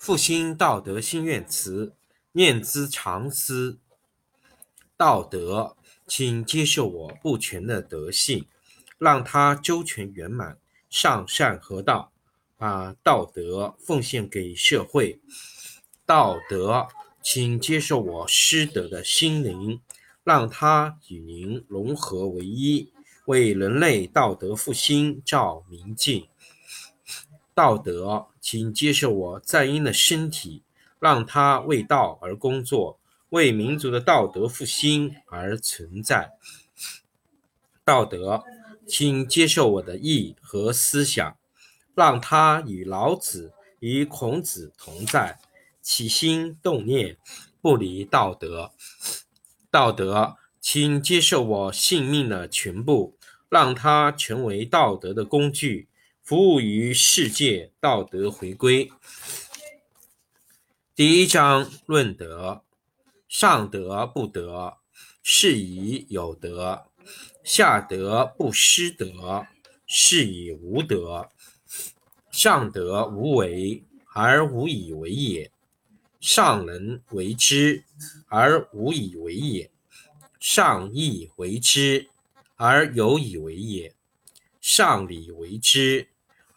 复兴道德心愿词，念兹常思。道德，请接受我不全的德性，让它周全圆满，上善合道，把道德奉献给社会。道德，请接受我失德的心灵，让它与您融合为一，为人类道德复兴照明镜。道德，请接受我在阴的身体，让它为道而工作，为民族的道德复兴而存在。道德，请接受我的意和思想，让它与老子、与孔子同在，起心动念不离道德。道德，请接受我性命的全部，让它成为道德的工具。服务于世界道德回归。第一章论德：上德不德，是以有德；下德不失德，是以无德。上德无为而无以为也，上人为之而无以为也，上义为之而有以为也，上礼为之。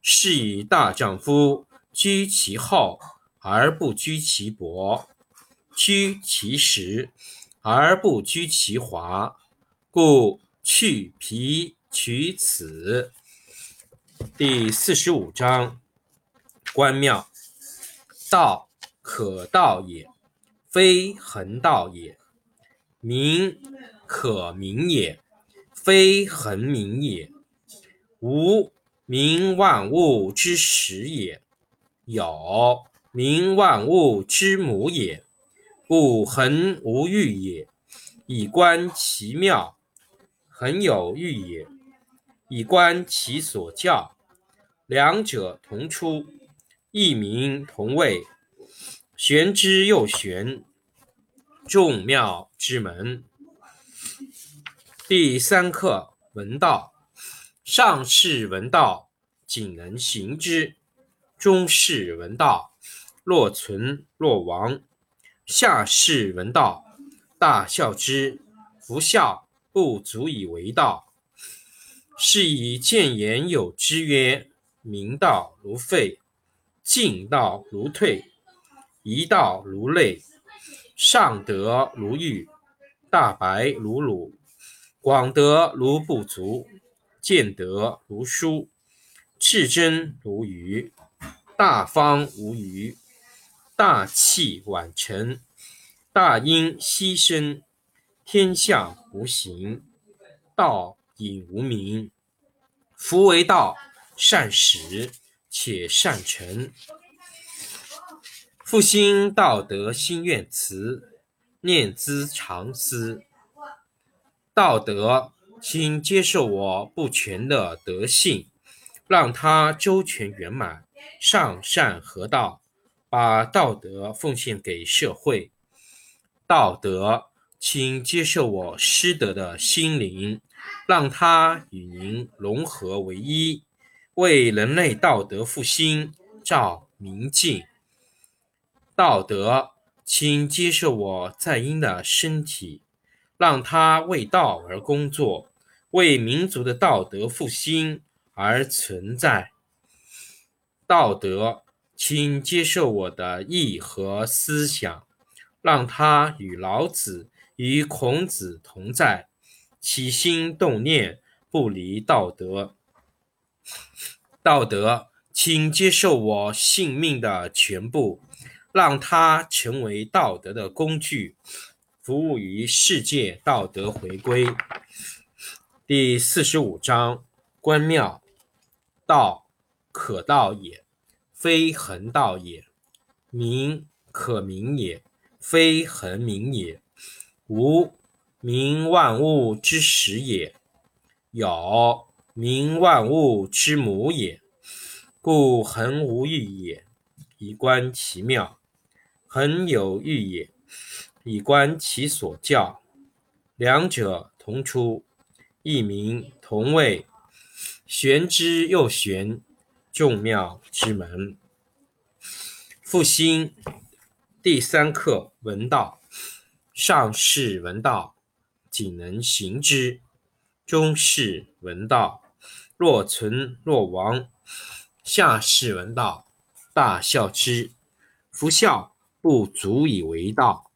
是以大丈夫居其厚而不居其薄，居其实而不居其华。故去皮取此。第四十五章：关庙，道可道也，非恒道也；名可名也，非恒名也。无。名万物之始也，有名万物之母也。故恒无欲也，以观其妙；恒有欲也，以观其所教。两者同出，异名同谓，玄之又玄，众妙之门。第三课：闻道。上士闻道，仅能行之；中士闻道，若存若亡；下士闻道，大笑之。夫笑不足以为道。是以见言有之曰：明道如废，进道如退，一道如累，上德如玉，大白如鲁，广德如不足。见德如书，至真如愚，大方无余，大器晚成，大音希声，天下无形，道隐无名。夫为道，善始且善成。复兴道德心愿词，念兹常思。道德。请接受我不全的德性，让它周全圆满，上善合道，把道德奉献给社会。道德，请接受我失德的心灵，让它与您融合为一，为人类道德复兴照明镜。道德，请接受我在阴的身体。让他为道而工作，为民族的道德复兴而存在。道德，请接受我的意和思想，让他与老子、与孔子同在，起心动念不离道德。道德，请接受我性命的全部，让它成为道德的工具。服务于世界道德回归。第四十五章：观庙，道可道也，非恒道也；名可名也，非恒名也；无名，万物之始也；有名，万物之母也。故恒无欲也，以观其妙；恒有欲也，以观其所教。两者同出，一名同谓，玄之又玄，众妙之门。复兴第三课：闻道。上士闻道，仅能行之；中士闻道，若存若亡；下士闻道，大笑之。夫笑不足以为道。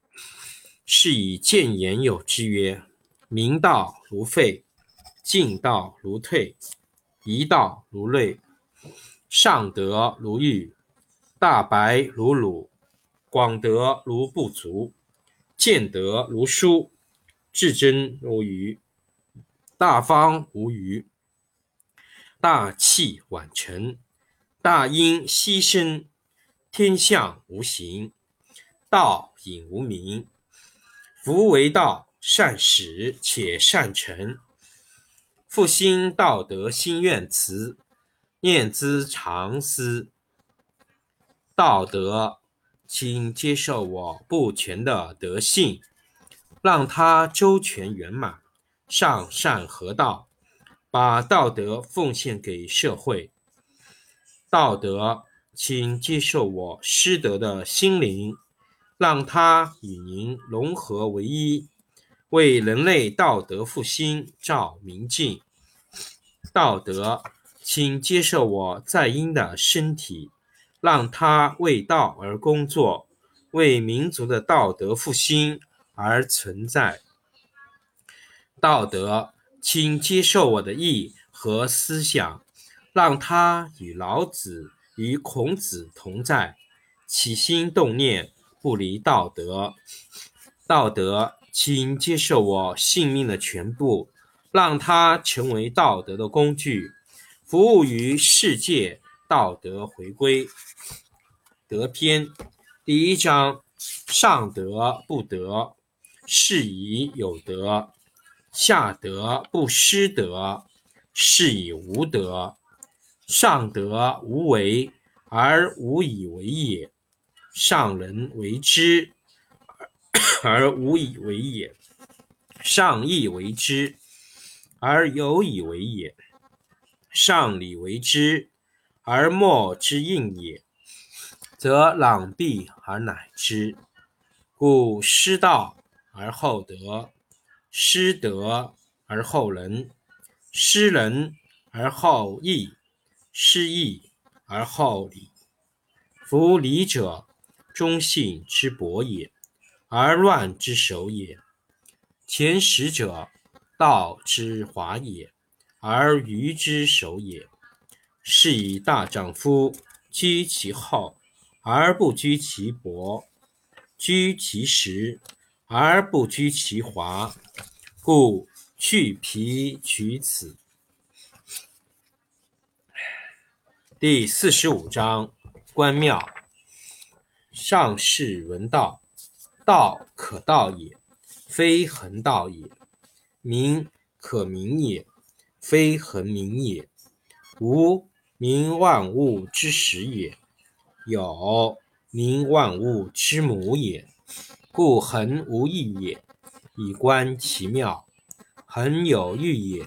是以谏言有之曰：明道如废，进道如退，一道如累，上德如玉，大白如鲁，广德如不足，见德如疏，至真如愚，大方无余，大器晚成，大音希声，天下无形，道隐无名。夫为道，善始且善成。复兴道德心愿词，念兹常思。道德，请接受我不全的德性，让它周全圆满，上善合道，把道德奉献给社会。道德，请接受我失德的心灵。让它与您融合为一，为人类道德复兴照明镜。道德，请接受我在阴的身体，让它为道而工作，为民族的道德复兴而存在。道德，请接受我的意和思想，让它与老子与孔子同在，起心动念。不离道德，道德，请接受我性命的全部，让它成为道德的工具，服务于世界。道德回归，德篇第一章：上德不德，是以有德；下德不失德，是以无德。上德无为而无以为也。上人为之而无以为也，上义为之而有以为也，上礼为之而莫之应也，则攘臂而乃之。故失道而后德，失德而后仁，失仁而后义，失义而后礼。夫礼者，忠信之薄也，而乱之首也；前识者，道之华也，而愚之首也。是以大丈夫居其厚而不居其薄，居其实而不居其华。故去皮取此。第四十五章：关庙。上士闻道，道可道也，非恒道也；名可名也，非恒名也。无名，万物之始也；有名，万物之母也。故恒无欲也，以观其妙；恒有欲也，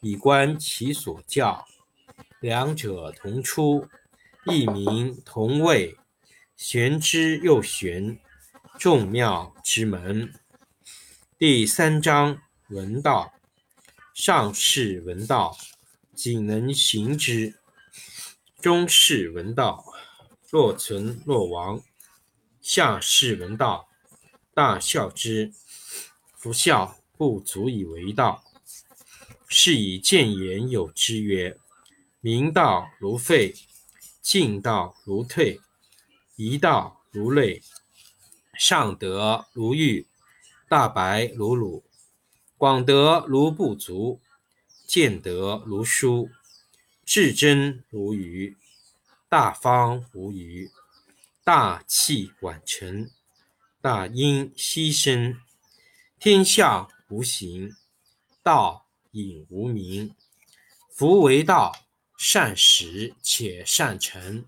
以观其所教。两者同出，异名同谓。玄之又玄，众妙之门。第三章：闻道。上士闻道，仅能行之；中士闻道，若存若亡；下士闻道，大笑之。夫笑不足以为道。是以谏言有之曰：明道如废，进道如退。一道如累，上德如玉，大白如鲁，广德如不足，见德如书，至真如愚，大方无余，大器晚成，大音希声，天下无形，道隐无名。夫为道，善始且善成。